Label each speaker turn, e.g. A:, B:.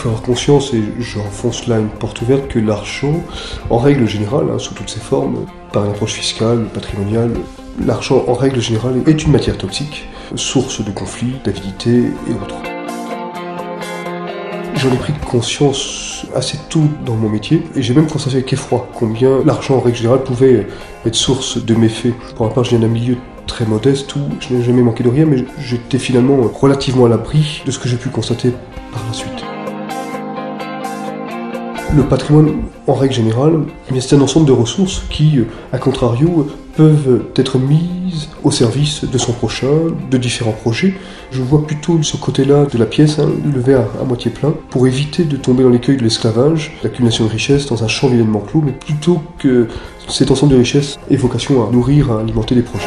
A: faut avoir conscience, et j'enfonce là une porte ouverte, que l'argent, en règle générale, hein, sous toutes ses formes, par une approche fiscale, patrimoniale, l'argent, en règle générale, est une matière toxique, source de conflits, d'avidité et autres. J'en ai pris conscience assez tôt dans mon métier, et j'ai même constaté avec effroi combien l'argent, en règle générale, pouvait être source de méfaits. Pour ma part, je viens d'un milieu très modeste où je n'ai jamais manqué de rien, mais j'étais finalement relativement à l'abri de ce que j'ai pu constater par la suite. Le patrimoine, en règle générale, eh c'est un ensemble de ressources qui, à contrario, peuvent être mises au service de son prochain, de différents projets. Je vois plutôt ce côté-là de la pièce, hein, le verre à moitié plein, pour éviter de tomber dans l'écueil de l'esclavage, l'accumulation de richesses dans un champ vilainement clos, mais plutôt que cet ensemble de richesses ait vocation à nourrir, à alimenter des projets.